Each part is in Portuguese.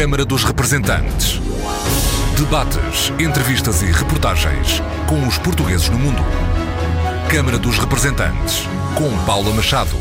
Câmara dos Representantes. Debates, entrevistas e reportagens com os portugueses no mundo. Câmara dos Representantes, com Paula Machado.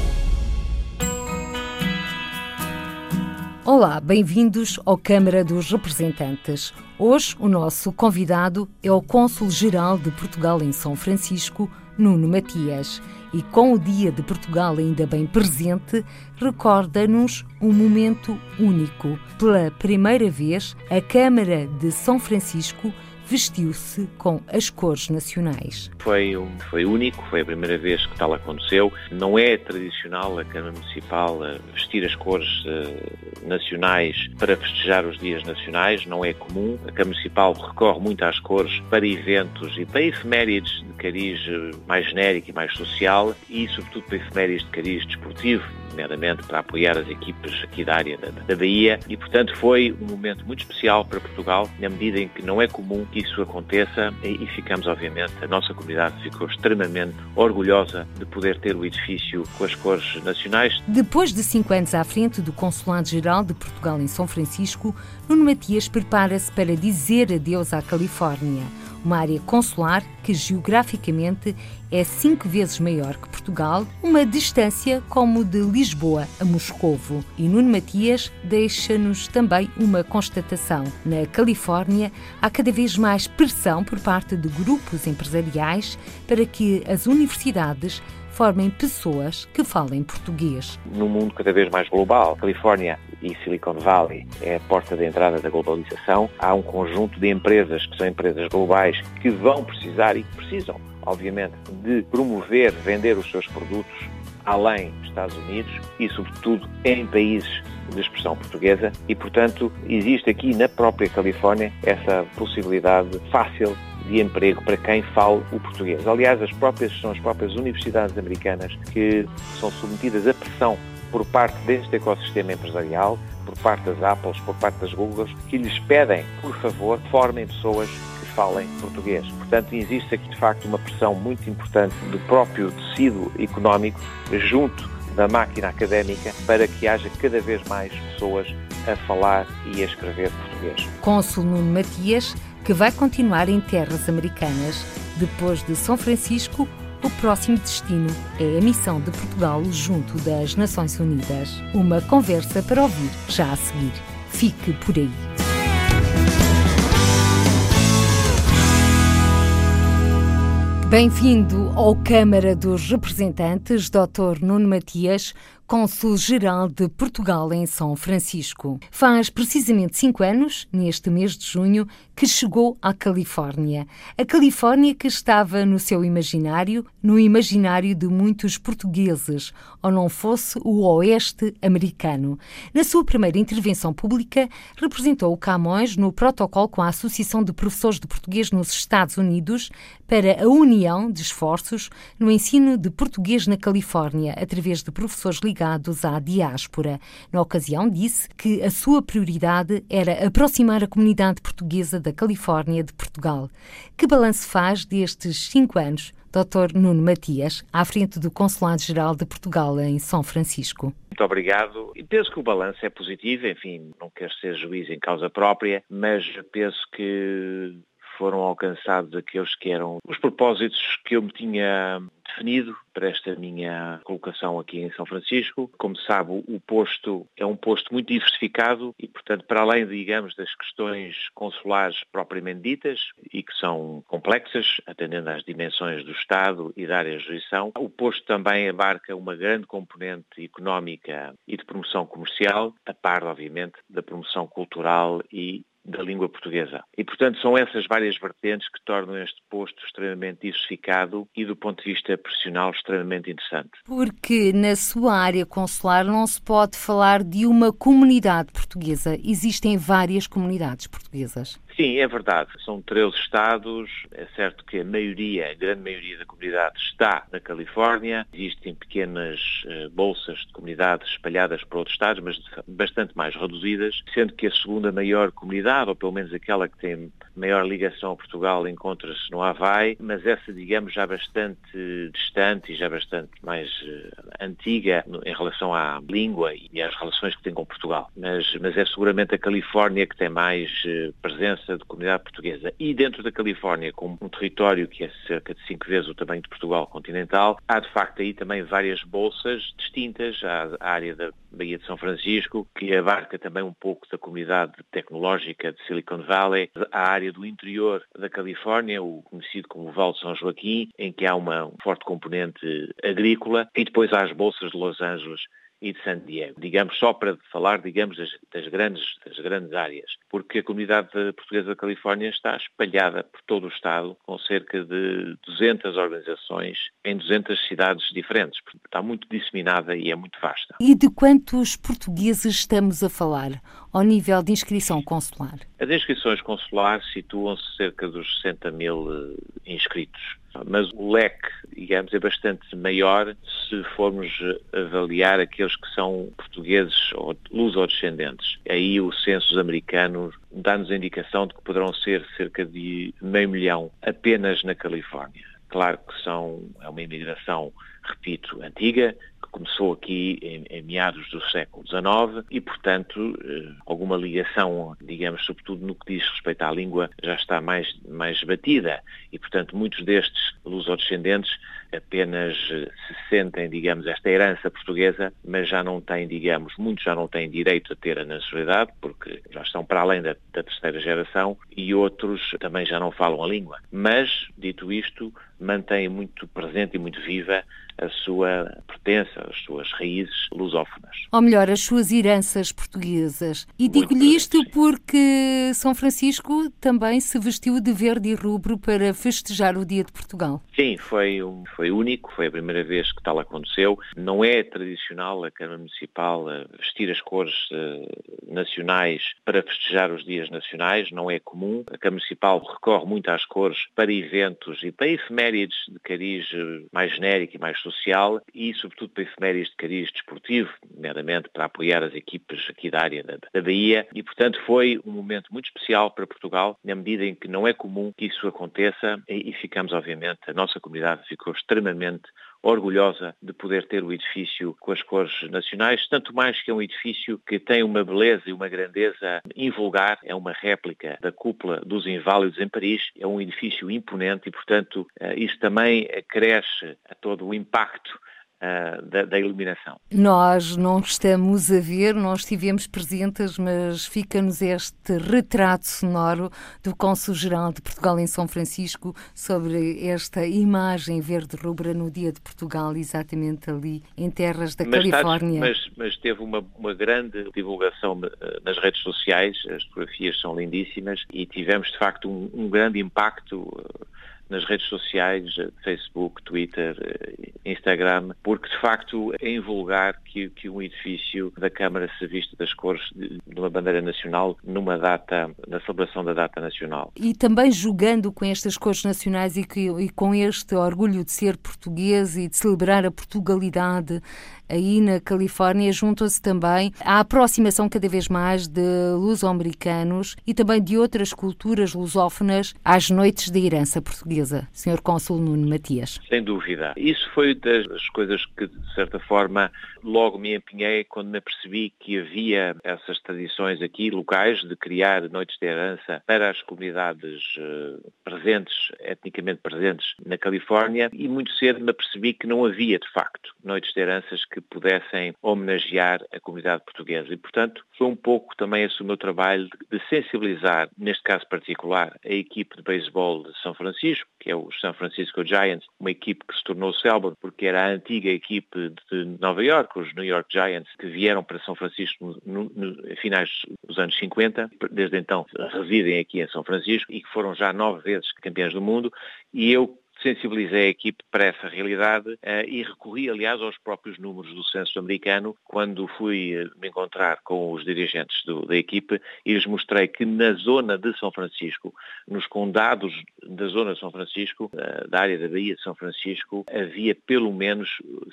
Olá, bem-vindos ao Câmara dos Representantes. Hoje o nosso convidado é o Cônsul-Geral de Portugal em São Francisco, Nuno Matias e com o Dia de Portugal ainda bem presente, recorda-nos um momento único. Pela primeira vez, a Câmara de São Francisco vestiu-se com as cores nacionais. Foi, um, foi único, foi a primeira vez que tal aconteceu. Não é tradicional a Câmara Municipal vestir as cores uh, nacionais para festejar os dias nacionais, não é comum. A Câmara Municipal recorre muito às cores para eventos e para efemérides de cariz eh, mais genérico e mais social e, sobretudo, para efemérides de cariz desportivo nomeadamente para apoiar as equipes aqui da área da, da Bahia, e portanto foi um momento muito especial para Portugal, na medida em que não é comum que isso aconteça. E, e ficamos, obviamente, a nossa comunidade ficou extremamente orgulhosa de poder ter o edifício com as cores nacionais. Depois de cinco anos à frente do Consulado-Geral de Portugal em São Francisco, Nuno Matias prepara-se para dizer adeus à Califórnia uma área consular que geograficamente é cinco vezes maior que Portugal, uma distância como de Lisboa a Moscovo. E Nuno Matias deixa-nos também uma constatação. Na Califórnia, há cada vez mais pressão por parte de grupos empresariais para que as universidades formem pessoas que falem português. No mundo cada vez mais global, Califórnia e Silicon Valley é a porta de entrada da globalização. Há um conjunto de empresas que são empresas globais que vão precisar e que precisam, obviamente, de promover, vender os seus produtos além dos Estados Unidos e, sobretudo, em países de expressão portuguesa e, portanto, existe aqui na própria Califórnia essa possibilidade fácil de emprego para quem fala o português. Aliás, as próprias, são as próprias universidades americanas que são submetidas à pressão por parte deste ecossistema empresarial, por parte das Apples, por parte das Googles, que lhes pedem, por favor, formem pessoas que falem português. Portanto, existe aqui de facto uma pressão muito importante do próprio tecido económico junto da máquina académica para que haja cada vez mais pessoas a falar e a escrever português. Cônsul Nuno Matias que vai continuar em terras americanas. Depois de São Francisco, o próximo destino é a missão de Portugal junto das Nações Unidas. Uma conversa para ouvir já a seguir. Fique por aí. Bem-vindo ao Câmara dos Representantes, Dr. Nuno Matias, Cônsul-Geral de Portugal em São Francisco. Faz precisamente cinco anos, neste mês de junho, que chegou à Califórnia. A Califórnia que estava no seu imaginário, no imaginário de muitos portugueses, ou não fosse o Oeste americano. Na sua primeira intervenção pública, representou o Camões no protocolo com a Associação de Professores de Português nos Estados Unidos para a união de esforços no ensino de português na Califórnia, através de professores ligados ligados à diáspora. Na ocasião, disse que a sua prioridade era aproximar a comunidade portuguesa da Califórnia de Portugal. Que balanço faz destes cinco anos, Dr. Nuno Matias, à frente do Consulado-Geral de Portugal em São Francisco? Muito obrigado. E penso que o balanço é positivo, enfim, não quero ser juiz em causa própria, mas penso que foram alcançados aqueles que eram os propósitos que eu me tinha definido para esta minha colocação aqui em São Francisco. Como sabe, o posto é um posto muito diversificado e, portanto, para além, digamos, das questões consulares propriamente ditas e que são complexas, atendendo às dimensões do Estado e da área de jurisdição, o posto também abarca uma grande componente económica e de promoção comercial, a par, obviamente, da promoção cultural e da língua portuguesa. E, portanto, são essas várias vertentes que tornam este posto extremamente diversificado e, do ponto de vista profissional, extremamente interessante. Porque na sua área consular não se pode falar de uma comunidade portuguesa. Existem várias comunidades portuguesas. Sim, é verdade. São 13 estados. É certo que a maioria, a grande maioria da comunidade está na Califórnia. Existem pequenas uh, bolsas de comunidades espalhadas por outros estados, mas bastante mais reduzidas, sendo que a segunda maior comunidade, ou pelo menos aquela que tem maior ligação a Portugal, encontra-se no Havaí, mas essa, digamos, já bastante distante e já bastante mais uh, antiga em relação à língua e às relações que tem com Portugal. Mas, mas é seguramente a Califórnia que tem mais uh, presença de comunidade portuguesa. E dentro da Califórnia, com um território que é cerca de cinco vezes o tamanho de Portugal continental, há de facto aí também várias bolsas distintas. Há a área da Baía de São Francisco, que abarca também um pouco da comunidade tecnológica de Silicon Valley, a área do interior da Califórnia, o conhecido como Val de São Joaquim, em que há uma, um forte componente agrícola, e depois há as bolsas de Los Angeles e de San Diego. Digamos, só para falar, digamos, das, das, grandes, das grandes áreas, porque a comunidade portuguesa da Califórnia está espalhada por todo o Estado, com cerca de 200 organizações em 200 cidades diferentes. Está muito disseminada e é muito vasta. E de quantos portugueses estamos a falar ao nível de inscrição consular? As inscrições consulares situam-se cerca dos 60 mil eh, inscritos mas o leque, digamos, é bastante maior se formos avaliar aqueles que são portugueses ou luso-descendentes. Aí o censo americano dá-nos a indicação de que poderão ser cerca de meio milhão apenas na Califórnia. Claro que são, é uma imigração, repito, antiga, começou aqui em, em, meados do século XIX e, portanto, eh, alguma ligação, digamos, sobretudo no que diz respeito à língua, já está mais, mais batida. E, portanto, muitos destes lusodescendentes apenas eh, se sentem, digamos, esta herança portuguesa, mas já não têm, digamos, muitos já não têm direito a ter a nacionalidade, porque já estão para além da, da terceira geração, e outros também já não falam a língua. Mas, dito isto, mantém muito presente e muito viva a sua pertença, as suas raízes lusófonas. Ou melhor, as suas heranças portuguesas. E digo-lhe isto porque São Francisco também se vestiu de verde e rubro para festejar o Dia de Portugal. Sim, foi, um, foi único, foi a primeira vez que tal aconteceu. Não é tradicional a Câmara Municipal vestir as cores uh, nacionais para festejar os dias nacionais, não é comum. A Câmara Municipal recorre muito às cores para eventos e para efemérides de cariz eh, mais genérico e mais social e, sobretudo, para efemérides de cariz desportivo, nomeadamente para apoiar as equipes aqui da área da, da Bahia. E, portanto, foi um momento muito especial para Portugal, na medida em que não é comum que isso aconteça e, e ficamos, obviamente, a nossa comunidade ficou extremamente orgulhosa de poder ter o edifício com as cores nacionais, tanto mais que é um edifício que tem uma beleza e uma grandeza. Invulgar, é uma réplica da cúpula dos Inválidos em Paris, é um edifício imponente e, portanto, eh, isso também acresce a todo o impacto Uh, da, da, iluminação. Nós não estamos a ver, não estivemos presentes, mas fica-nos este retrato sonoro do Cônsul-Geral de Portugal em São Francisco sobre esta imagem verde-rubra no Dia de Portugal, exatamente ali em terras da mas Califórnia. mas, mas, teve uma, uma grande divulgação eh, nas redes sociais, as fotografias são lindíssimas e tivemos de facto um, um grande impacto uh, nas redes sociais, Facebook, Twitter, eh, Instagram, porque de facto é invulgar que, que um edifício da Câmara se vista das cores de, de uma bandeira nacional numa data, na celebração da data nacional. E também jogando com estas cores nacionais e, que, e com este orgulho de ser português e de celebrar a Portugalidade aí na Califórnia juntam-se também à aproximação cada vez mais de luso-americanos e também de outras culturas lusófonas às noites da herança portuguesa. Senhor Cônsul Nuno Matias. Sem dúvida. Isso foi das coisas que, de certa forma, logo me empenhei quando me apercebi que havia essas tradições aqui locais de criar noites de herança para as comunidades uh, presentes, etnicamente presentes na Califórnia e muito cedo me apercebi que não havia, de facto, noites de heranças que pudessem homenagear a comunidade portuguesa. E, portanto, foi um pouco também esse o meu trabalho de sensibilizar, neste caso particular, a equipe de beisebol de São Francisco, que é o San Francisco Giants, uma equipe que se tornou célebre porque era a antiga equipe de Nova York, os New York Giants, que vieram para São Francisco no, no, finais dos anos 50, desde então residem aqui em São Francisco e que foram já nove vezes campeões do mundo, e eu sensibilizei a equipe para essa realidade uh, e recorri, aliás, aos próprios números do censo americano quando fui uh, me encontrar com os dirigentes do, da equipe e lhes mostrei que na zona de São Francisco, nos condados da zona de São Francisco, uh, da área da Baía de São Francisco, havia pelo menos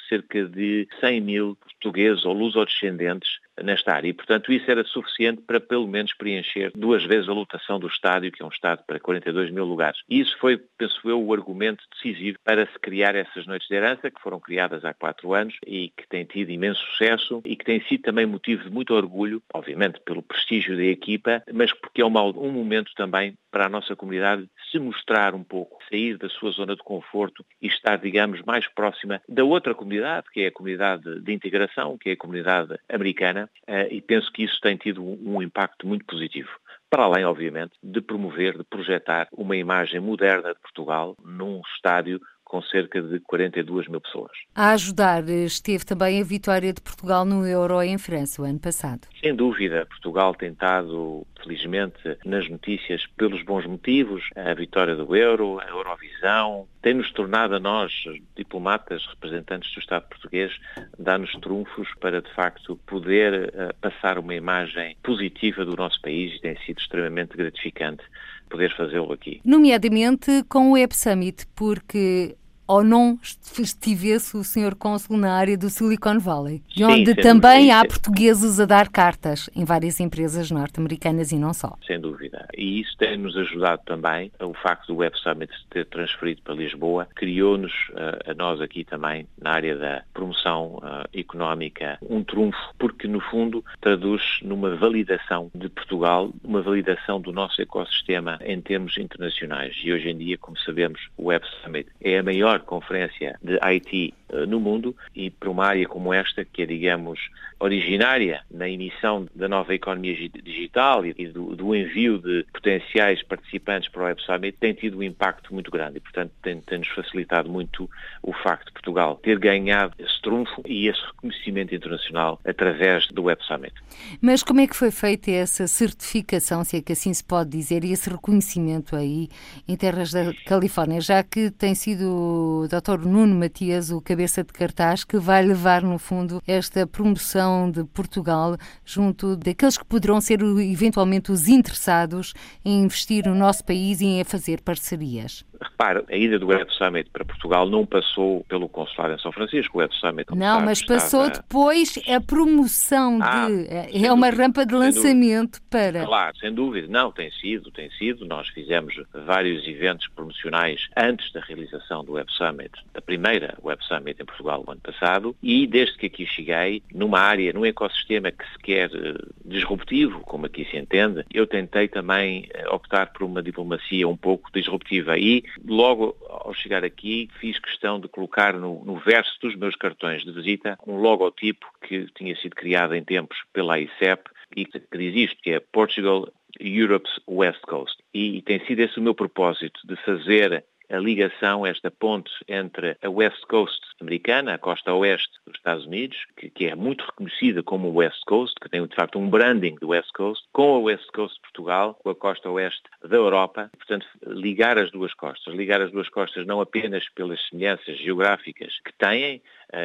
cerca de 100 mil portugueses ou luso-descendentes nesta área. E, portanto, isso era suficiente para pelo menos preencher duas vezes a lotação do estádio, que é um estádio para 42 mil lugares. E isso foi, penso eu, o argumento decisivo para se criar essas noites de herança, que foram criadas há quatro anos e que têm tido imenso sucesso e que têm sido também motivo de muito orgulho, obviamente pelo prestígio da equipa, mas porque é um, momento também para a nossa comunidade se mostrar um pouco, sair da sua zona de conforto e estar, digamos, mais próxima da outra comunidade, que é a comunidade de integração, que é a comunidade americana, eh, e penso que isso tem tido um impacto muito positivo. Para além, obviamente, de promover, de projetar uma imagem moderna de Portugal num estádio com cerca de 42 mil pessoas. A ajudar esteve também a vitória de Portugal no Euro em França o ano passado. Sem dúvida, Portugal tem estado, felizmente, nas notícias pelos bons motivos. A vitória do Euro, a Eurovisão, tem-nos tornado a nós, diplomatas, representantes do Estado português, dá-nos trunfos para, de facto, poder uh, passar uma imagem positiva do nosso país e tem sido extremamente gratificante poder fazê-lo aqui. Nomeadamente com o Web Summit, porque ou não estivesse o Sr. Cônsul na área do Silicon Valley, de onde também há portugueses a dar cartas em várias empresas norte-americanas e não só. Sem dúvida. E isso tem-nos ajudado também, o facto do Web Summit ter transferido para Lisboa, criou-nos, uh, a nós aqui também, na área da promoção uh, económica, um trunfo, porque no fundo traduz numa validação de Portugal, uma validação do nosso ecossistema em termos internacionais. E hoje em dia, como sabemos, o Web Summit é a maior maior conferência de IT uh, no mundo e para uma área como esta, que é, digamos, originária na emissão da nova economia digital e do, do envio de potenciais participantes para o Web Summit, tem tido um impacto muito grande e, portanto, tem-nos tem facilitado muito o facto de Portugal ter ganhado esse trunfo e esse reconhecimento internacional através do Web Summit. Mas como é que foi feita essa certificação, se é que assim se pode dizer, e esse reconhecimento aí em terras da Califórnia, já que tem sido o Dr. Nuno Matias, o cabeça de cartaz, que vai levar, no fundo, esta promoção de Portugal junto daqueles que poderão ser eventualmente os interessados em investir no nosso país e em fazer parcerias. Repare, a ida do Web Summit para Portugal não passou pelo consulado em São Francisco. O Web Summit não, mas passou depois a promoção ah, de. É uma dúvida, rampa de lançamento para. Claro, sem dúvida. Não, tem sido, tem sido. Nós fizemos vários eventos promocionais antes da realização do Web Summit, da primeira Web Summit em Portugal o ano passado, e desde que aqui cheguei, numa área, num ecossistema que se quer eh, disruptivo, como aqui se entende, eu tentei também eh, optar por uma diplomacia um pouco disruptiva e logo ao chegar aqui fiz questão de colocar no, no verso dos meus cartões de visita um logotipo que tinha sido criado em tempos pela ICEP e que diz isto, que é Portugal Europe's West Coast. E, e tem sido esse o meu propósito, de fazer a ligação, esta ponte entre a West Coast americana, a costa oeste dos Estados Unidos, que, que, é muito reconhecida como West Coast, que tem de facto um branding do West Coast, com a West Coast de Portugal, com a costa oeste da Europa, portanto ligar as duas costas, ligar as duas costas não apenas pelas semelhanças geográficas que têm,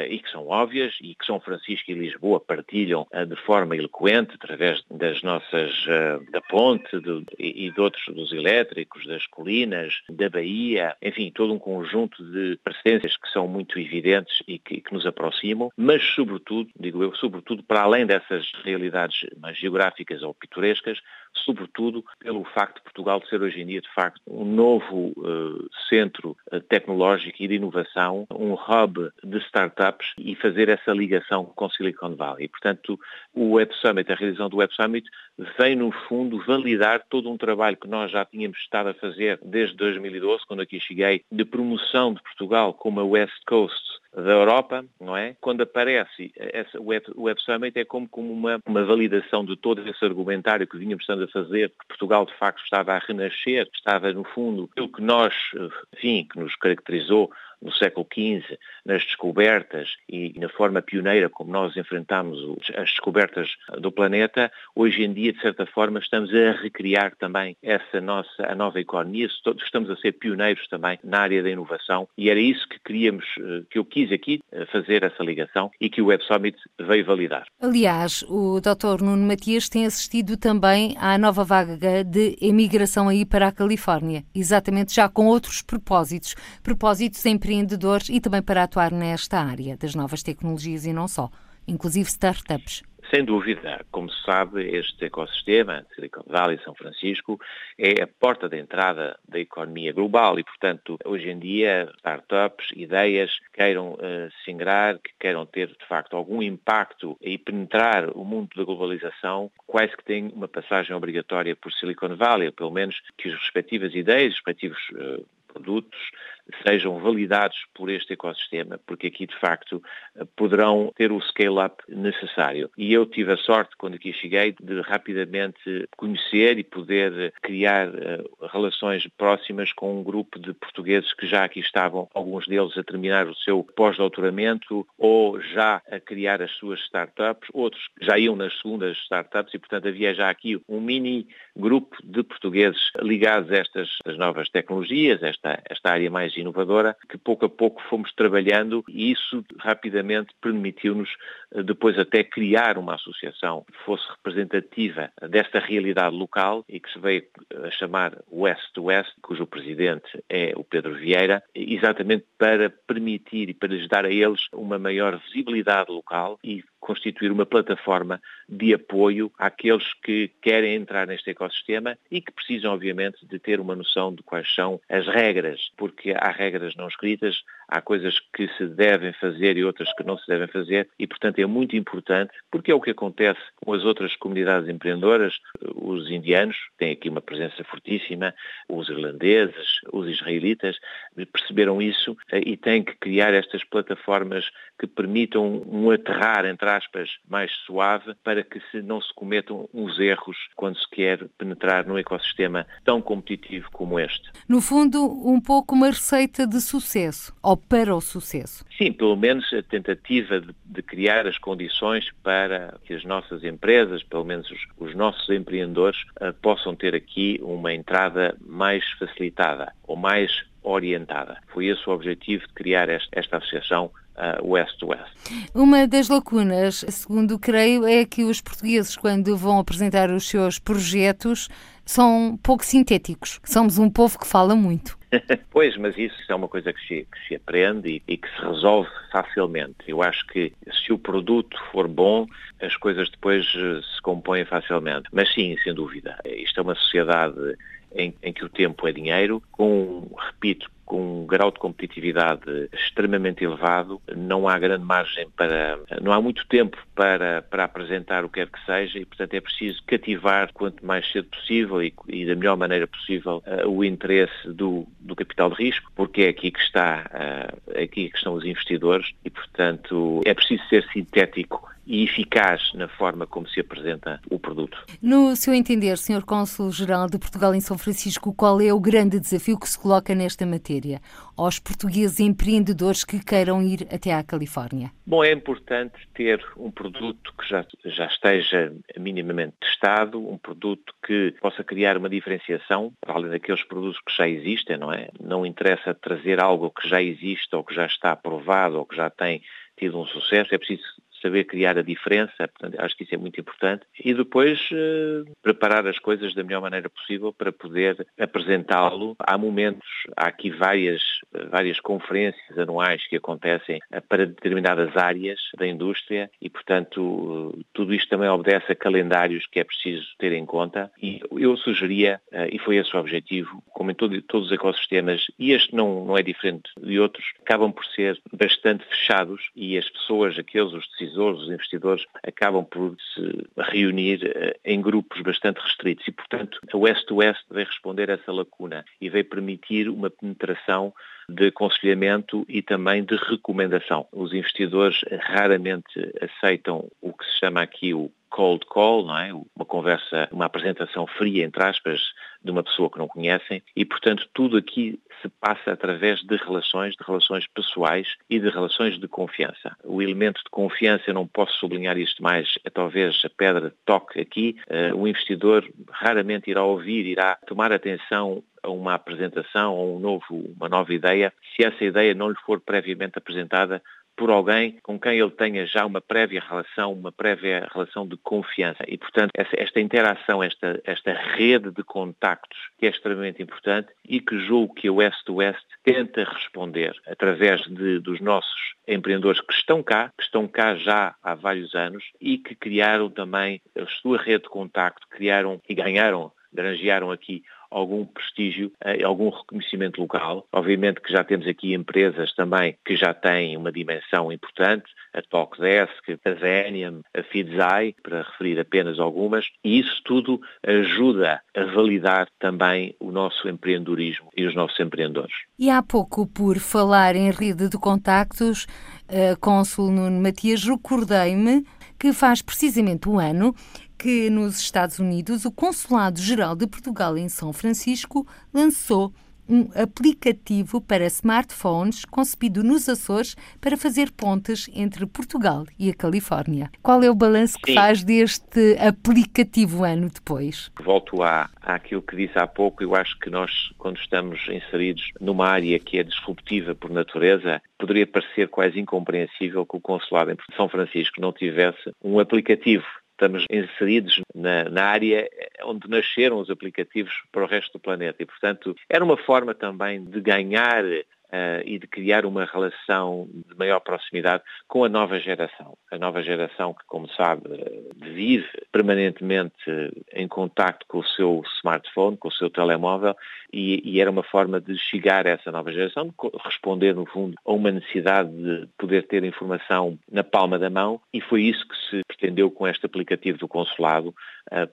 e que são óbvias e que São Francisco e Lisboa partilham uh, de forma eloquente através das nossas, uh, da ponte do, e, de outros, dos elétricos, das colinas, da Bahia, enfim, todo um conjunto de presenças que são muito evidentes e que, que nos aproximam, mas sobretudo, digo eu, sobretudo para além dessas realidades mais geográficas ou pitorescas, sobretudo pelo facto de Portugal ser hoje em dia, de facto, um novo uh, centro tecnológico e de inovação, um hub de startups e fazer essa ligação com Silicon Valley. Portanto, o Web Summit, a realização do Web Summit, vem, no fundo, validar todo um trabalho que nós já tínhamos estado a fazer desde 2012, quando aqui cheguei, de promoção de Portugal como a West Coast da Europa, não é? Quando aparece essa, Web, Web Summit é como, como uma, uma validação de todo esse argumentário que vínhamos estando a fazer, que Portugal de facto estava a renascer, estava no fundo aquilo que nós, enfim, que nos caracterizou no século XV, nas descobertas e na forma pioneira como nós enfrentamos as descobertas do planeta, hoje em dia, de certa forma, estamos a recriar também essa nossa, a nova economia, estamos a ser pioneiros também na área da inovação e era isso que queríamos, eh, que eu quis aqui eh, fazer essa ligação e que o Web Summit veio validar. Aliás, o Dr. Nuno Matias tem assistido também à nova vaga de emigração aí para a Califórnia, exatamente já com outros propósitos, propósitos em empreendedores e também para atuar nesta área das novas tecnologias e não só, inclusive startups. Sem dúvida, como se sabe, este ecossistema, Silicon Valley e São Francisco, é a porta de entrada da economia global e, portanto, hoje em dia, startups, ideias queiram uh, se ingrar, que queiram ter, de facto, algum impacto e penetrar o mundo da globalização, quase que têm uma passagem obrigatória por Silicon Valley, pelo menos que as respectivas ideias, os respectivos uh, produtos sejam validados por este ecossistema, porque aqui de facto poderão ter o scale-up necessário. E eu tive a sorte, quando aqui cheguei, de rapidamente conhecer e poder criar uh, relações próximas com um grupo de portugueses que já aqui estavam, alguns deles a terminar o seu pós-doutoramento ou já a criar as suas startups, outros já iam nas segundas startups e, portanto, havia já aqui um mini grupo de portugueses ligados a estas novas tecnologias, esta, esta área mais inovadora, que pouco a pouco fomos trabalhando e isso rapidamente permitiu-nos eh, depois até criar uma associação que fosse representativa desta realidade local e que se veio a chamar West West, cujo presidente é o Pedro Vieira, exatamente para permitir e para lhes dar a eles uma maior visibilidade local e constituir uma plataforma de apoio àqueles que querem entrar neste ecossistema e que precisam, obviamente, de ter uma noção de quais são as regras, porque há regras não escritas, há coisas que se devem fazer e outras que não se devem fazer e, portanto, é muito importante, porque é o que acontece com as outras comunidades empreendedoras, os indianos têm aqui uma presença fortíssima, os irlandeses, os israelitas, perceberam isso eh, e têm que criar estas plataformas que permitam um aterrar, entre aspas, mais suave para que se não se cometam uns erros quando se quer penetrar num ecossistema tão competitivo como este. No fundo, um pouco uma receita de sucesso, ou para o sucesso. Sim, pelo menos a tentativa de, de criar as condições para que as nossas empresas, pelo menos os, os nossos empreendedores, uh, possam ter aqui uma entrada mais facilitada ou mais orientada. Foi esse o objetivo de criar esta, esta associação uh, West-West. Uma das lacunas, segundo creio, é que os portugueses, quando vão apresentar os seus projetos, são pouco sintéticos. Somos um povo que fala muito. pois, mas isso é uma coisa que se, que se aprende e, e, que se resolve facilmente. Eu acho que se o produto for bom, as coisas depois eh, se compõem facilmente. Mas sim, sem dúvida. Isto é uma sociedade em, em que o tempo é dinheiro, com, repito, com um grau de competitividade extremamente elevado, não há grande margem para, não há muito tempo para, para apresentar o que quer que seja e, portanto, é preciso cativar quanto mais cedo possível e, e da melhor maneira possível uh, o interesse do, do capital de risco, porque é aqui que está, uh, aqui que estão os investidores e, portanto, é preciso ser sintético e eficaz na forma como se apresenta o produto. No seu entender, Sr. Cônsul-Geral de Portugal em São Francisco, qual é o grande desafio que se coloca nesta matéria aos portugueses empreendedores que queiram ir até à Califórnia? Bom, é importante ter um produto que já, já esteja minimamente testado, um produto que possa criar uma diferenciação, para além daqueles produtos que já existem, não é? Não interessa trazer algo que já existe ou que já está aprovado ou que já tem tido um sucesso, é preciso saber criar a diferença, portanto, acho que isso é muito importante, e depois eh, preparar as coisas da melhor maneira possível para poder apresentá-lo. Há momentos, há aqui várias, várias conferências anuais que acontecem eh, para determinadas áreas da indústria e, portanto, tudo isto também obedece a calendários que é preciso ter em conta e eu sugeria, eh, e foi esse o objetivo, como em todo, todos os ecossistemas, e este não, não é diferente de outros, acabam por ser bastante fechados e as pessoas, aqueles, os decisores, decisores, os investidores, acabam por se reunir eh, em grupos bastante restritos e, portanto, a West West veio responder a essa lacuna e veio permitir uma penetração de aconselhamento e também de recomendação. Os investidores raramente aceitam o que se chama aqui o cold call, não é? Uma conversa, uma apresentação fria, entre aspas, de uma pessoa que não conhecem e, portanto, tudo aqui se passa através de relações, de relações pessoais e de relações de confiança. O elemento de confiança, eu não posso sublinhar isto mais, é talvez a pedra de toque aqui. Uh, o investidor raramente irá ouvir, irá tomar atenção a uma apresentação, a um novo, uma nova ideia, se essa ideia não lhe for previamente apresentada por alguém com quem ele tenha já uma prévia relação, uma prévia relação de confiança. E, portanto, essa, esta interação, esta, esta rede de contactos que é extremamente importante e que julgo que a West West tenta responder através de, dos nossos empreendedores que estão cá, que estão cá já há vários anos e que criaram também a sua rede de contacto, criaram e ganharam, granjearam aqui algum prestígio, eh, algum reconhecimento local. Obviamente que já temos aqui empresas também que já têm uma dimensão importante, a Talkdesk, a Zenium, a Feedzai, para referir apenas algumas, e isso tudo ajuda a validar também o nosso empreendedorismo e os nossos empreendedores. E há pouco, por falar em rede de contactos, uh, Cônsul Nuno Matias, recordei-me que faz precisamente um ano que nos Estados Unidos o Consulado-Geral de Portugal em São Francisco lançou um aplicativo para smartphones concebido nos Açores para fazer pontes entre Portugal e a Califórnia. Qual é o balanço que Sim. faz deste aplicativo ano depois? Volto à, àquilo que disse há pouco. Eu acho que nós, quando estamos inseridos numa área que é disruptiva por natureza, poderia parecer quase incompreensível que o Consulado em São Francisco não tivesse um aplicativo estamos inseridos na, na, área onde nasceram os aplicativos para o resto do planeta. E, portanto, era uma forma também de ganhar uh, e de criar uma relação de maior proximidade com a nova geração. A nova geração que, como sabe, vive permanentemente em contacto com o seu smartphone, com o seu telemóvel, e, e, era uma forma de chegar a essa nova geração, de responder, no fundo, a uma necessidade de poder ter informação na palma da mão, e foi isso que se pretendeu com este aplicativo do consulado,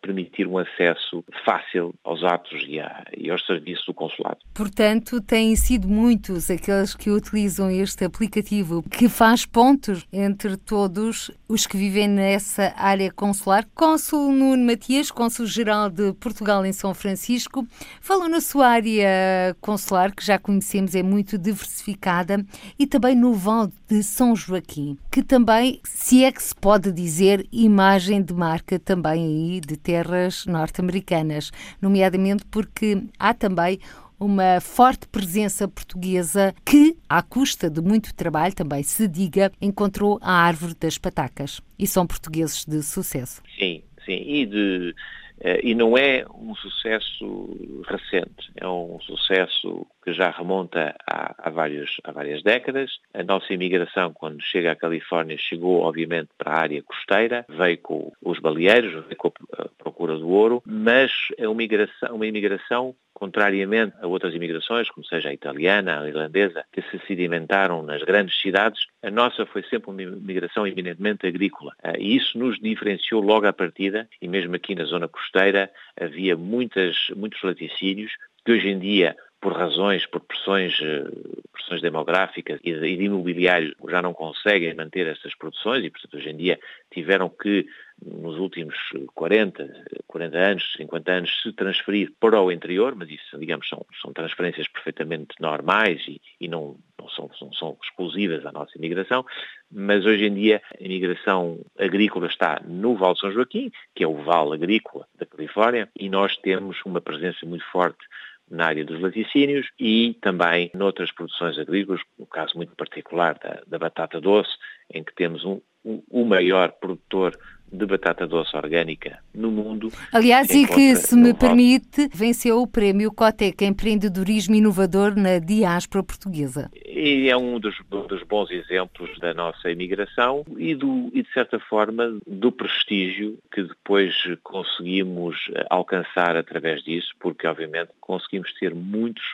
permitir um acesso fácil aos atos e, a, e aos serviços do consulado. Portanto, têm sido muitos aqueles que utilizam este aplicativo que faz pontos entre todos os que vivem nessa área consular. Cônsul Nuno Matias, Cônsul-Geral de Portugal em São Francisco, falou na sua área consular, que já conhecemos, é muito diversificada, e também no Val de São Joaquim, que também, se é que se pode dizer, imagem de marca também aí de terras norte-americanas, nomeadamente porque há também uma forte presença portuguesa que, à custa de muito trabalho, também se diga, encontrou a árvore das patacas. E são portugueses de sucesso. Sim, sim. E, de, eh, e não é um sucesso recente, é um sucesso que já remonta a, vários, várias décadas. A nossa imigração, quando chega à Califórnia, chegou obviamente para a área costeira, veio com os baleeiros, veio com a procura do ouro, mas é uma imigração, uma imigração contrariamente a outras imigrações, como seja a italiana, a irlandesa, que se sedimentaram nas grandes cidades, a nossa foi sempre uma imigração eminentemente agrícola. Ah, e isso nos diferenciou logo à partida, e mesmo aqui na zona costeira havia muitas, muitos laticínios que hoje em dia por razões, por pressões, eh, pressões demográficas e de, imobiliário, já não conseguem manter essas produções e, portanto, hoje em dia tiveram que, nos últimos 40, 40 anos, 50 anos, se transferir para o interior, mas isso, digamos, são, são transferências perfeitamente normais e, e não, não, são, são exclusivas à nossa imigração, mas hoje em dia a imigração agrícola está no Vale de São Joaquim, que é o vale agrícola da Califórnia, e nós temos uma presença muito forte na área dos laticínios e também noutras produções agrícolas, no caso muito particular da, da batata doce, em que temos um, um, o maior produtor de batata doce orgânica no mundo. Aliás, e que, se me permite, venceu o prémio Cotec Empreendedorismo Inovador na diáspora portuguesa. E é um dos, dos bons exemplos da nossa imigração e, do, e, de certa forma, do prestígio que depois conseguimos alcançar através disso, porque, obviamente, conseguimos ter muitos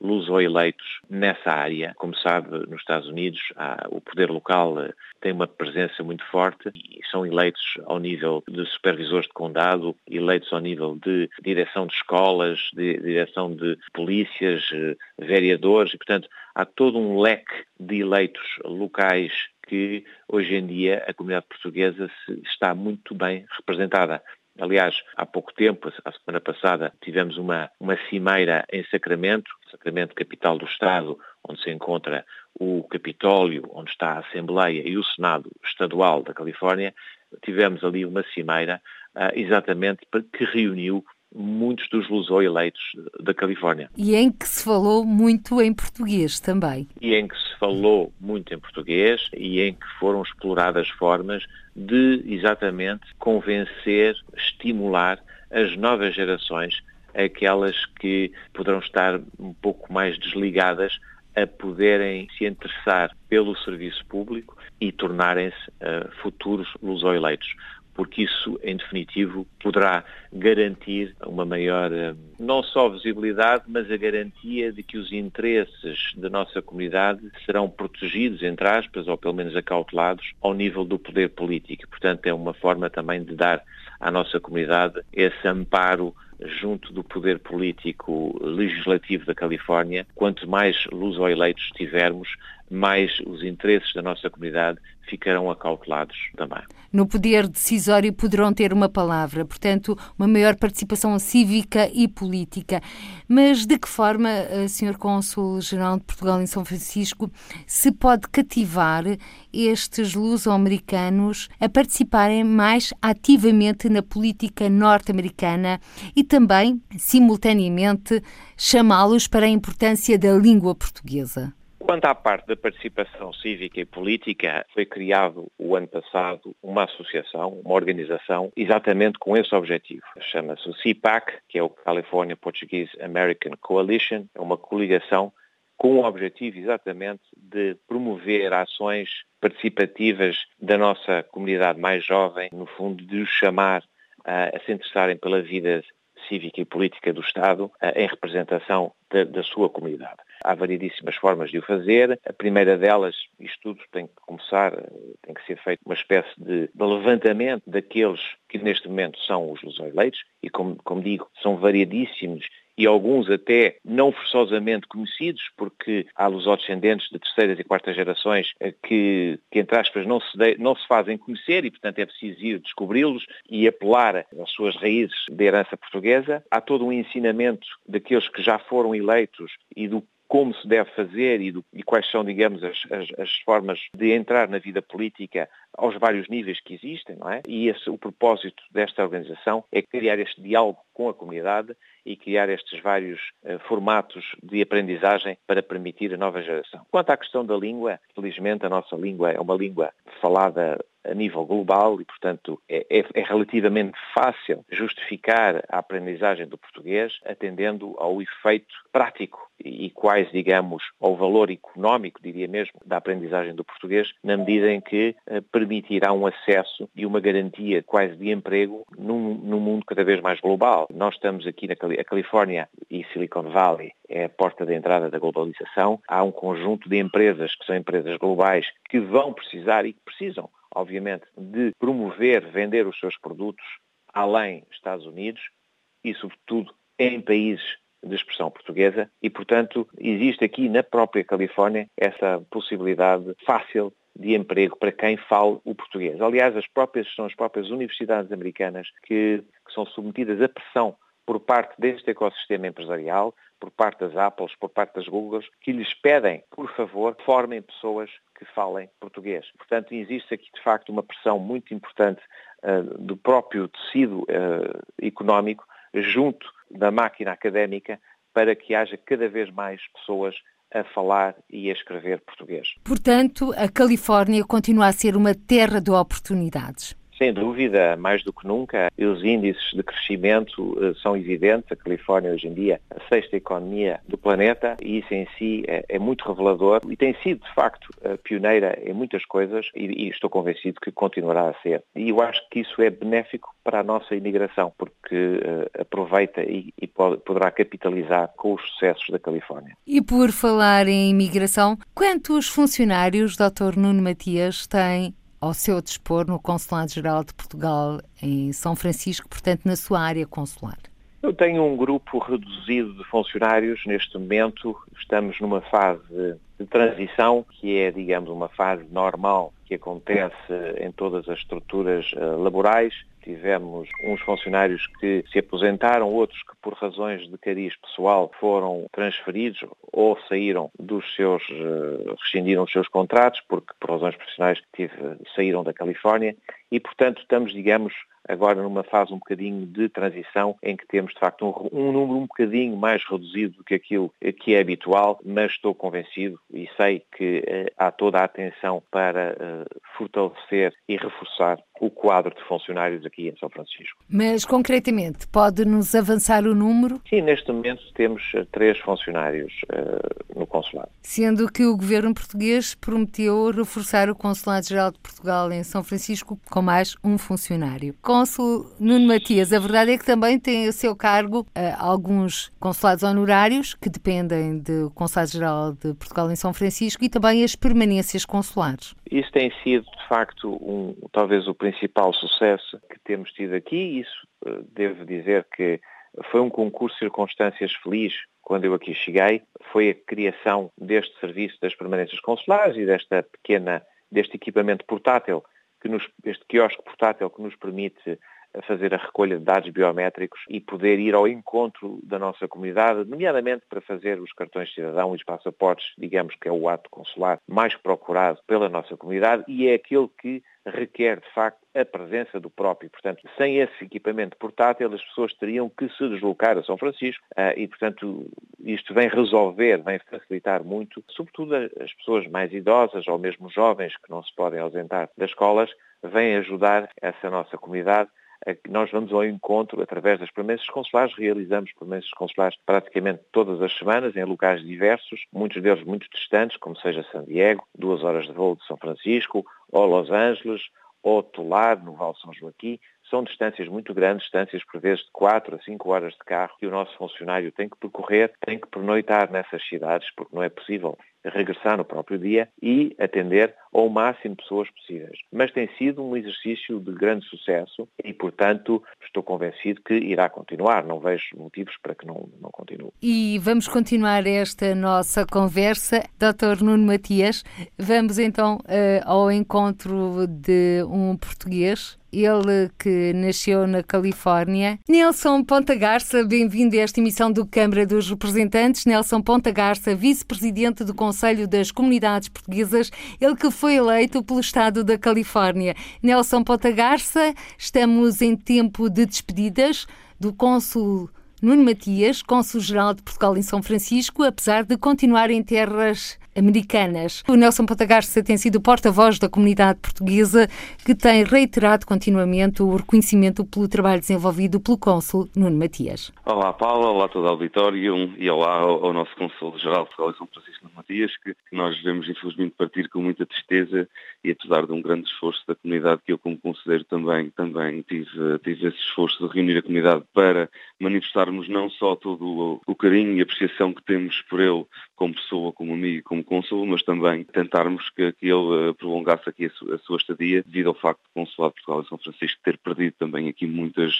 luso-eleitos nessa área. Como sabe, nos Estados Unidos há, o poder local eh, tem uma presença muito forte e são eleitos ao nível de supervisores de condado, eleitos ao nível de direção de escolas, de direção de polícias, eh, vereadores e, portanto, há todo um leque de eleitos locais que hoje em dia a comunidade portuguesa está muito bem representada. Aliás, há pouco tempo, a semana passada, tivemos uma, uma cimeira em Sacramento, Sacramento capital do Estado, onde se encontra o Capitólio, onde está a Assembleia e o Senado Estadual da Califórnia. Tivemos ali uma cimeira uh, exatamente que reuniu muitos dos luso-eleitos da Califórnia. E em que se falou muito em português também. E em que se falou muito em português e em que foram exploradas formas de exatamente convencer, estimular as novas gerações, aquelas que poderão estar um pouco mais desligadas a poderem se interessar pelo serviço público e tornarem-se uh, futuros luso-eleitos porque isso, em definitivo, poderá garantir uma maior, eh, não só visibilidade, mas a garantia de que os interesses da nossa comunidade serão protegidos, entre aspas, ou pelo menos acautelados, ao nível do poder político. Portanto, é uma forma também de dar à nossa comunidade esse amparo junto do poder político legislativo da Califórnia. Quanto mais luso-eleitos tivermos, mais os interesses da nossa comunidade ficarão acautelados também. No poder decisório poderão ter uma palavra, portanto, uma maior participação cívica e política. Mas de que forma, eh, Sr. Cônsul-Geral de Portugal em São Francisco, se pode cativar estes luso-americanos a participarem mais ativamente na política norte-americana e também, simultaneamente, chamá-los para a importância da língua portuguesa? Quanto à parte da participação cívica e política, foi criado o ano passado uma associação, uma organização, exatamente com esse objetivo. Chama-se o CPAC, que é o California Portuguese American Coalition, é uma coligação com o objetivo exatamente de promover ações participativas da nossa comunidade mais jovem, no fundo de os chamar a, a se interessarem pela vida cívica e política do Estado em representação da, da sua comunidade. Há variedíssimas formas de o fazer. A primeira delas, isto tudo tem que começar, tem que ser feito uma espécie de, levantamento daqueles que neste momento são os eleitos e, como, como digo, são variadíssimos e alguns até não forçosamente conhecidos, porque há lusodescendentes de terceiras e quartas gerações eh, que, que entre aspas, não se, de, não se fazem conhecer e, portanto, é preciso ir descobri-los e apelar às suas raízes de herança portuguesa. Há todo um ensinamento daqueles que já foram eleitos e do como se deve fazer e, do, e quais são, digamos, as, as, as, formas de entrar na vida política aos vários níveis que existem, não é? E esse, o propósito desta organização é criar este diálogo com a comunidade e criar estes vários uh, formatos de aprendizagem para permitir a nova geração. Quanto à questão da língua, felizmente a nossa língua é uma língua falada a nível global e, portanto, é, é, é, relativamente fácil justificar a aprendizagem do português atendendo ao efeito prático e, e quais, digamos, ao valor económico, diria mesmo, da aprendizagem do português, na medida em que uh, permitirá um acesso e uma garantia quase de emprego num, num mundo cada vez mais global. Nós estamos aqui na Cali Califórnia e Silicon Valley é a porta de entrada da globalização. Há um conjunto de empresas que são empresas globais que vão precisar e que precisam obviamente, de promover, vender os seus produtos além dos Estados Unidos e, sobretudo, em países de expressão portuguesa e, portanto, existe aqui na própria Califórnia essa possibilidade fácil de emprego para quem fala o português. Aliás, as próprias, são as próprias universidades americanas que, que são submetidas à pressão por parte deste ecossistema empresarial, por parte das Apples, por parte das Googles, que lhes pedem, por favor, formem pessoas que falem português. Portanto, existe aqui, de facto, uma pressão muito importante uh, do próprio tecido uh, económico junto da máquina académica para que haja cada vez mais pessoas a falar e a escrever português. Portanto, a Califórnia continua a ser uma terra de oportunidades. Sem dúvida, mais do que nunca, os índices de crescimento uh, são evidentes. A Califórnia hoje em dia é a sexta economia do planeta e isso em si é, é muito revelador e tem sido, de facto, pioneira em muitas coisas e, estou convencido que continuará a ser. E eu acho que isso é benéfico para a nossa imigração, porque uh, aproveita e, pode, poderá capitalizar com os sucessos da Califórnia. E por falar em imigração, quantos funcionários, Dr. Nuno Matias, tem ao seu dispor no Consulado-Geral de Portugal em São Francisco, portanto, na sua área consular? Eu tenho um grupo reduzido de funcionários. Neste momento estamos numa fase de transição, que é, digamos, uma fase normal que acontece em todas as estruturas uh, laborais. Tivemos uns funcionários que se aposentaram, outros que por razões de cariz pessoal foram transferidos ou saíram dos seus, uh, rescindiram dos seus contratos, porque por razões profissionais tive, saíram da Califórnia. E, portanto, estamos, digamos, agora numa fase um bocadinho de transição em que temos de facto um, um, número um bocadinho mais reduzido do que aquilo que é habitual, mas estou convencido e sei que uh, há toda a atenção para uh, fortalecer e reforçar o quadro de funcionários aqui em São Francisco. Mas concretamente, pode-nos avançar o número? Sim, neste momento temos uh, três funcionários no consulado. Sendo que o governo português prometeu reforçar o Consulado-Geral de Portugal em São Francisco com mais um funcionário. Cônsul Nuno Matias, a verdade é que também tem a seu cargo uh, alguns consulados honorários que dependem do Consulado-Geral de Portugal em São Francisco e também as permanências consulares. Isso tem sido, de facto, um, talvez o principal sucesso que temos tido aqui. Isso, uh, devo dizer que foi um concurso de circunstâncias feliz quando eu aqui cheguei. Foi a criação deste serviço das permanências consulares e desta pequena, deste equipamento portátil que nos, este quiosque portátil que nos permite fazer a recolha de dados biométricos e poder ir ao encontro da nossa comunidade, nomeadamente para fazer os cartões de cidadão e os passaportes, digamos que é o ato consular mais procurado pela nossa comunidade e é aquele que requer, de facto, a presença do próprio. Portanto, sem esse equipamento portátil, as pessoas teriam que se deslocar a São Francisco ah, e, portanto, isto vem resolver, vem facilitar muito, sobretudo as pessoas mais idosas ou mesmo jovens que não se podem ausentar das escolas, vem ajudar essa nossa comunidade nós vamos ao encontro através das promessas consulares, realizamos promessas consulares praticamente todas as semanas em locais diversos, muitos deles muito distantes, como seja San Diego, duas horas de voo de São Francisco, ou Los Angeles, ou Tolar, no Val São Joaquim, são distâncias muito grandes, distâncias por vezes de 4 a 5 horas de carro que o nosso funcionário tem que percorrer, tem que pernoitar nessas cidades, porque não é possível regressar no próprio dia e atender ao máximo de pessoas possíveis. Mas tem sido um exercício de grande sucesso e, portanto, estou convencido que irá continuar. Não vejo motivos para que não, não continue. E vamos continuar esta nossa conversa. Dr. Nuno Matias, vamos então uh, ao encontro de um português ele que nasceu na Califórnia. Nelson Ponta Garça, bem-vindo a esta emissão do Câmara dos Representantes. Nelson Ponta Garça, vice-presidente do Conselho das Comunidades Portuguesas, ele que foi eleito pelo Estado da Califórnia. Nelson Ponta Garça, estamos em tempo de despedidas do cônsul Nuno Matias, cônsul-geral de Portugal em São Francisco, apesar de continuar em terras americanas. O Nelson Potagarça tem sido porta-voz da comunidade portuguesa que tem reiterado continuamente o reconhecimento pelo trabalho desenvolvido pelo cônsul Nuno Matias. Olá Paula, olá todo o auditório e olá ao, nosso cônsul-geral de São Francisco Nuno Matias, que, que nós devemos infelizmente partir com muita tristeza e apesar de um grande esforço da comunidade que eu como conselheiro também, também tive, tive esse esforço de reunir a comunidade para manifestarmos não só todo o, o carinho e apreciação que temos por ele como pessoa, como amigo, como cônsul, mas também tentarmos que, que ele eh, prolongasse aqui a, su, a, sua estadia, devido ao facto do Consulado de Portugal em São Francisco ter perdido também aqui muitas,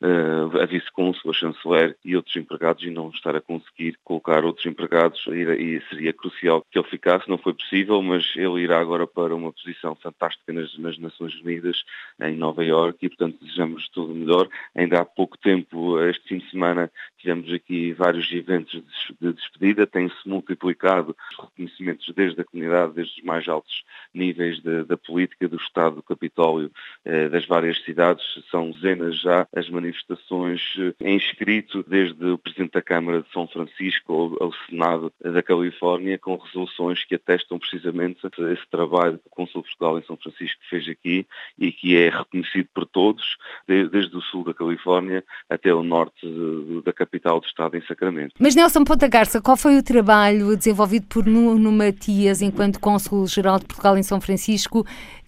uh, a vice-cônsul, a chanceler e outros empregados e não estar a conseguir colocar outros empregados e, e, seria crucial que ele ficasse, não foi possível, mas ele irá agora para uma posição fantástica nas, nas Nações Unidas, em Nova Iorque, e portanto desejamos tudo melhor. Ainda há pouco tempo, este fim de semana, tivemos aqui vários eventos de despedida, tem-se multiplicado os reconhecimentos desde a comunidade, desde os mais altos níveis de, da política, do Estado, do Capitólio, eh, das várias cidades. São dezenas já as manifestações eh, em escrito, desde o Presidente da Câmara de São Francisco ao, ao Senado da Califórnia, com resoluções que atestam precisamente esse trabalho que o Consul de Portugal em São Francisco fez aqui e que é reconhecido por todos, desde o sul da Califórnia até o norte da capital do Estado, em Sacramento. Mas Nelson Ponta Garça, qual foi o trabalho desenvolvido por Nuno Matias enquanto Cônsul-Geral de Portugal em São Francisco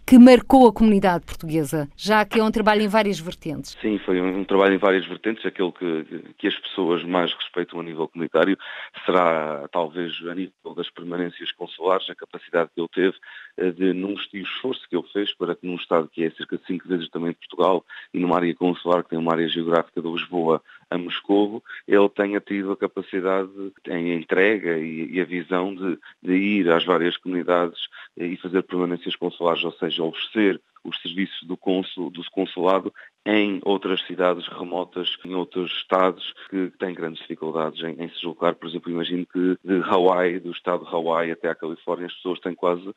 que marcou a comunidade portuguesa, já que é um trabalho em várias vertentes. Sim, foi um, um trabalho em várias vertentes, aquele que, que, as pessoas mais respeitam a nível comunitário será talvez a nível das permanências consulares, a capacidade que ele teve eh, de, num esforço que ele fez para que num Estado que é cerca de cinco vezes também de Portugal e numa área consular que tem uma área geográfica de Lisboa a Moscovo, ele tenha tido a capacidade em entrega e, e a visão de, de ir às várias comunidades e fazer permanências consulares, ou seja, oferecer os serviços do, consul, do consulado em outras cidades remotas, em outros estados que têm grandes dificuldades em, em, se deslocar. Por exemplo, imagino que de Hawaii, do estado de Hawaii até à Califórnia, as pessoas têm quase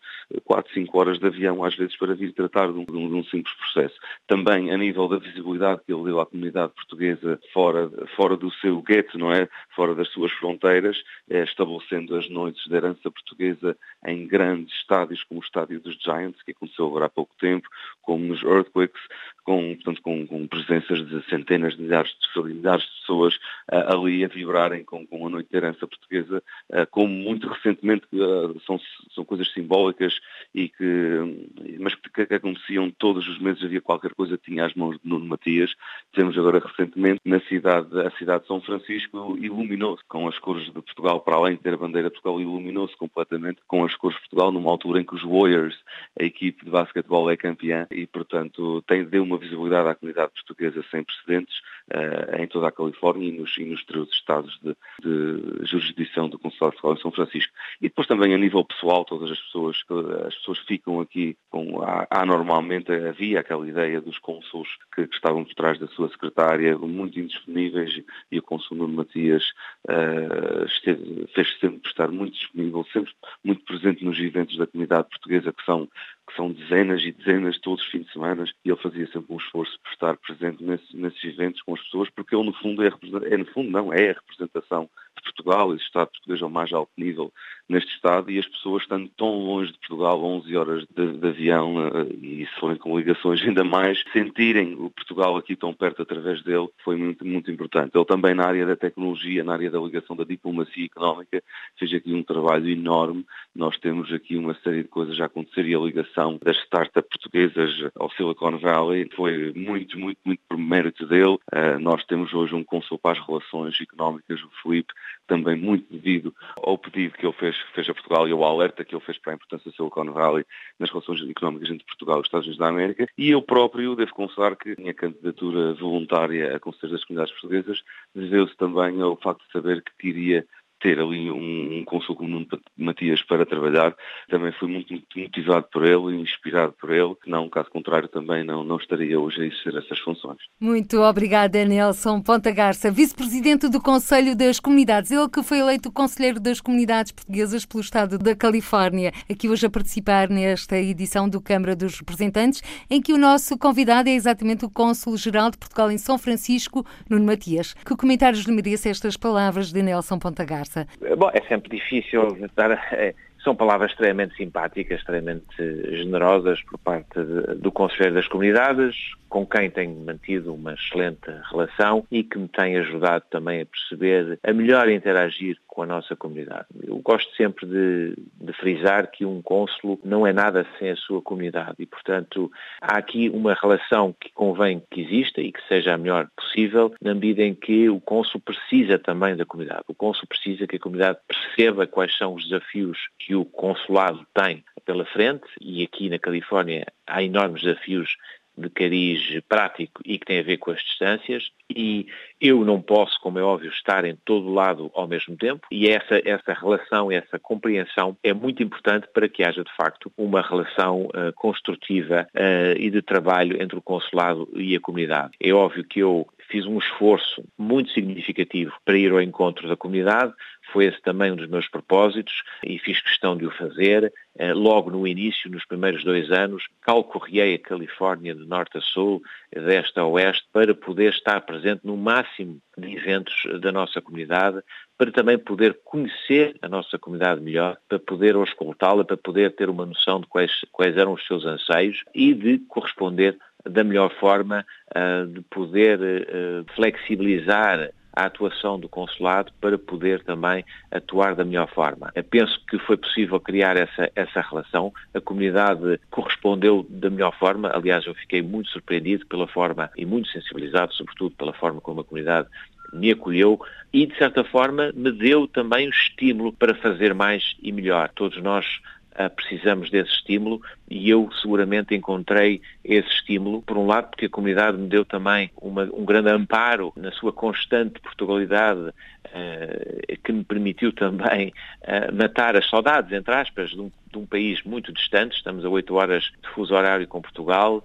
4, 5 horas de avião, às vezes, para vir tratar de um, de um, simples processo. Também a nível da visibilidade que ele deu à comunidade portuguesa fora, fora do seu gueto, não é? Fora das suas fronteiras, é, estabelecendo as noites de herança portuguesa em grandes estádios, como o estádio dos Giants, que aconteceu agora há pouco tempo, como nos Earthquakes, com, portanto, com, com presenças de centenas de milhares de, milhares de pessoas uh, ali a vibrarem com, com a noite de herança portuguesa, uh, como muito recentemente uh, são, são coisas simbólicas e que, mas que, que, aconteciam todos os meses, havia qualquer coisa que tinha às mãos de Nuno Matias. Temos agora recentemente na cidade, a cidade de São Francisco iluminou-se com as cores de Portugal, para além de ter a bandeira de Portugal, iluminou-se completamente com as cores de Portugal, numa altura em que os Warriors, a equipe de basquetebol é campeã e, portanto, tem, deu uma visibilidade à comunidade portuguesa sem precedentes uh, em toda a Califórnia e nos, e nos três estados de, de, jurisdição do Consulado de em São Francisco. E depois também a nível pessoal, todas as pessoas, as pessoas ficam aqui com, há, normalmente havia aquela ideia dos consuls que, que, estavam por trás da sua secretária, muito indisponíveis, e o consul Nuno Matias uh, esteve, fez sempre estar muito disponível, sempre muito presente nos eventos da comunidade portuguesa, que são que são dezenas e dezenas todos os fins de semana, e ele fazia sempre um esforço por estar presente nesse, nesses eventos com as pessoas, porque ele no fundo é, é no fundo não, é a representação de Portugal e do Estado português ao mais alto nível neste Estado e as pessoas estando tão longe de Portugal, 11 horas de, de avião eh, e se forem com ligações ainda mais, sentirem o Portugal aqui tão perto através dele foi muito, muito importante. Ele também na área da tecnologia, na área da ligação da diplomacia económica, fez aqui um trabalho enorme. Nós temos aqui uma série de coisas a acontecer e a ligação das startups portuguesas ao Silicon Valley foi muito, muito, muito por mérito dele. Uh, nós temos hoje um consul para as relações económicas, o Felipe, também muito devido ao pedido que ele fez, fez a Portugal e ao alerta que ele fez para a importância do Silicon Valley nas relações económicas entre Portugal e os Estados Unidos da América. E eu próprio devo confessar que minha candidatura voluntária a Conselho das Comunidades Portuguesas deveu-se também ao facto de saber que queria ter ali um, um consul como Nuno Matias para trabalhar. Também fui muito, muito motivado por ele, inspirado por ele, não, caso contrário, também não, não estaria hoje a exercer essas funções. Muito obrigada, Nelson Ponta Garça, vice-presidente do Conselho das Comunidades. Ele que foi eleito Conselheiro das Comunidades Portuguesas pelo Estado da Califórnia, aqui hoje a participar nesta edição do Câmara dos Representantes, em que o nosso convidado é exatamente o Cônsul-Geral de Portugal em São Francisco, Nuno Matias. Que comentários lhe merece estas palavras de Nelson Ponta Garça? Conversa? Bom, é sempre difícil dar. São palavras extremamente simpáticas, extremamente generosas por parte de, do Conselheiro das Comunidades, com quem tenho mantido uma excelente relação e que me tem ajudado também a perceber, a melhor interagir com a nossa comunidade. Eu gosto sempre de, de frisar que um cônsulo não é nada sem a sua comunidade e, portanto, há aqui uma relação que convém que exista e que seja a melhor possível, na medida em que o cônsul precisa também da comunidade. O cônsul precisa que a comunidade perceba quais são os desafios que o consulado tem pela frente e aqui na Califórnia há enormes desafios de cariz prático e que tem a ver com as distâncias e eu não posso, como é óbvio, estar em todo lado ao mesmo tempo e essa, essa relação, essa compreensão é muito importante para que haja de facto uma relação uh, construtiva uh, e de trabalho entre o consulado e a comunidade. É óbvio que eu fiz um esforço muito significativo para ir ao encontro da comunidade, foi esse também um dos meus propósitos e fiz questão de o fazer. Eh, logo no início, nos primeiros dois anos, calcorriei a Califórnia de norte a sul, de a oeste, para poder estar presente no máximo de eventos da nossa comunidade, para também poder conhecer a nossa comunidade melhor, para poder auscultá-la, para poder ter uma noção de quais, quais eram os seus anseios e de corresponder da melhor forma, uh, de poder uh, flexibilizar a atuação do consulado para poder também atuar da melhor forma. Eu penso que foi possível criar essa, essa relação, a comunidade correspondeu da melhor forma, aliás eu fiquei muito surpreendido pela forma e muito sensibilizado, sobretudo pela forma como a comunidade me acolheu e, de certa forma, me deu também o estímulo para fazer mais e melhor. Todos nós precisamos desse estímulo e eu seguramente encontrei esse estímulo, por um lado porque a comunidade me deu também uma, um grande amparo na sua constante Portugalidade, uh, que me permitiu também uh, matar as saudades, entre aspas, de um, de um, país muito distante, estamos a 8 horas de fuso horário com Portugal,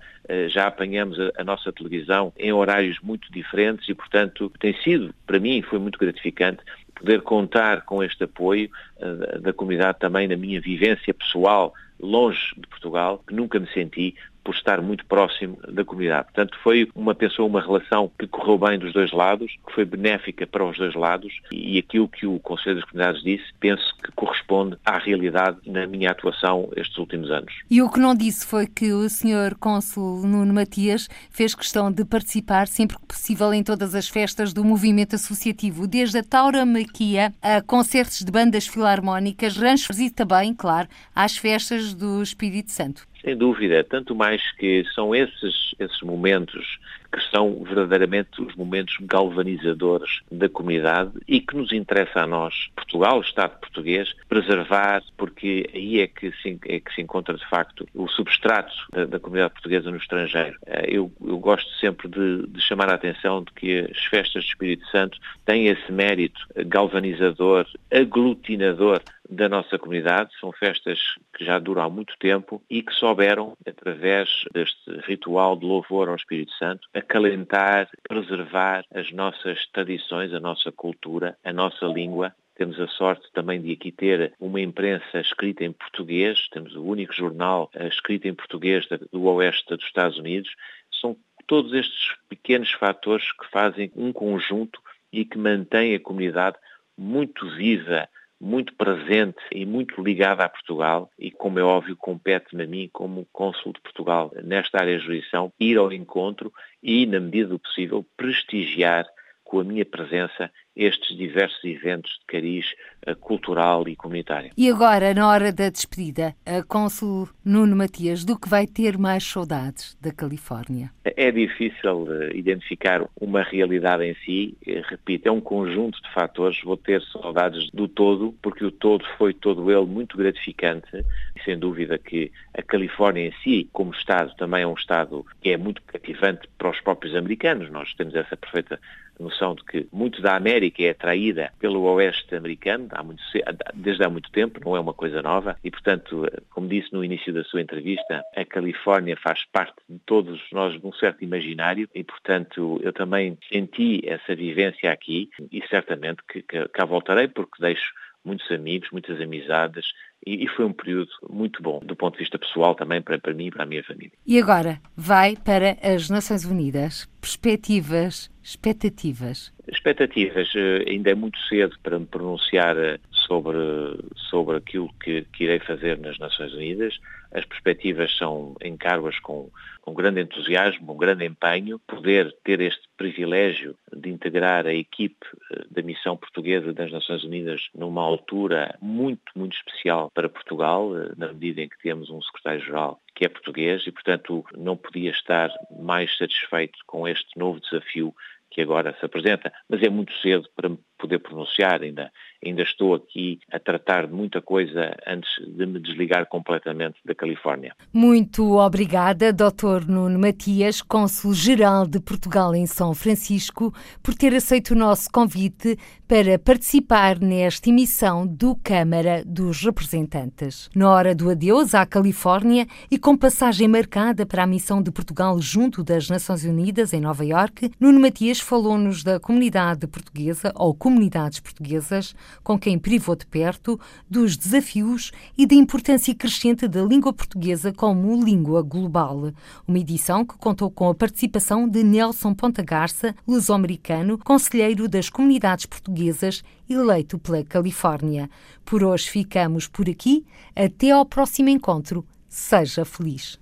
já apanhamos a, a, nossa televisão em horários muito diferentes e, portanto, tem sido, para mim, foi muito gratificante poder contar com este apoio uh, da comunidade também na minha vivência pessoal longe de Portugal, que nunca me senti por estar muito próximo da comunidade. Portanto, foi uma pessoa, uma relação que correu bem dos dois lados, que foi benéfica para os dois lados e aquilo que o Conselho das Comunidades disse, penso que corresponde à realidade na minha atuação estes últimos anos. E o que não disse foi que o Sr. Cônsul Nuno Matias fez questão de participar sempre que possível em todas as festas do movimento associativo, desde a tauromaquia a concertos de bandas filarmónicas, ranchos e também, claro, às festas do Espírito Santo. Sem dúvida, tanto mais que são esses, esses momentos que são verdadeiramente os momentos galvanizadores da comunidade e que nos interessa a nós, Portugal, o Estado português, preservar, porque aí é que se, é que se encontra de facto o substrato da, da comunidade portuguesa no estrangeiro. Eh, eu, eu gosto sempre de, de, chamar a atenção de que as festas do Espírito Santo têm esse mérito galvanizador, aglutinador da nossa comunidade. São festas que já duram há muito tempo e que souberam, através deste ritual de louvor ao Espírito Santo, acalentar, preservar as nossas tradições, a nossa cultura, a nossa língua temos a sorte também de aqui ter uma imprensa escrita em português, temos o único jornal eh, escrito em português do oeste dos Estados Unidos. São todos estes pequenos fatores que fazem um conjunto e que mantém a comunidade muito viva, muito presente e muito ligada a Portugal e, como é óbvio, compete-me a mim, como cônsul de Portugal nesta área de jurisdição, ir ao encontro e, na medida do possível, prestigiar com a minha presença estes diversos eventos de cariz uh, cultural e comunitário. E agora, na hora da despedida, a Cônsul Nuno Matias, do que vai ter mais saudades da Califórnia? É difícil uh, identificar uma realidade em si, uh, repito, é um conjunto de fatores, vou ter saudades do todo, porque o todo foi todo ele muito gratificante, sem dúvida que a Califórnia em si, como Estado, também é um Estado que é muito cativante para os próprios americanos, nós temos essa perfeita noção de que muito da América é atraída pelo oeste americano há muito, desde há muito tempo, não é uma coisa nova, e portanto, como disse no início da sua entrevista, a Califórnia faz parte de todos nós de um certo imaginário e portanto eu também senti essa vivência aqui e certamente que, que cá voltarei porque deixo muitos amigos, muitas amizades e, e, foi um período muito bom do ponto de vista pessoal também para, para mim e para a minha família. E agora vai para as Nações Unidas. Perspectivas, expectativas? Expectativas, eh, ainda é muito cedo para me pronunciar eh, sobre, sobre aquilo que, que irei fazer nas Nações Unidas. As perspectivas são encargo-as com, com grande entusiasmo, com grande empenho. Poder ter este privilégio de integrar a equipe eh, da missão portuguesa das Nações Unidas numa altura muito, muito especial para Portugal, na medida em que temos um secretário-geral que é português e, portanto, não podia estar mais satisfeito com este novo desafio que agora se apresenta, mas é muito cedo para poder pronunciar, ainda, ainda estou aqui a tratar de muita coisa antes de me desligar completamente da Califórnia. Muito obrigada, Dr. Nuno Matias, Cônsul-Geral de Portugal em São Francisco, por ter aceito o nosso convite para participar nesta emissão do Câmara dos Representantes. Na hora do adeus à Califórnia e com passagem marcada para a missão de Portugal junto das Nações Unidas em Nova Iorque, Nuno Matias falou-nos da comunidade portuguesa ou comunidades portuguesas com quem privou de perto dos desafios e da importância crescente da língua portuguesa como língua global. Uma edição que contou com a participação de Nelson Ponta Garça, luso-americano, conselheiro das comunidades portuguesas, eleito pela Califórnia. Por hoje ficamos por aqui. Até ao próximo encontro. Seja feliz.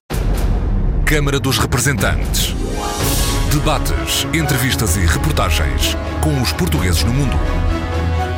Câmara dos Representantes. Debates, entrevistas e reportagens com os portugueses no mundo.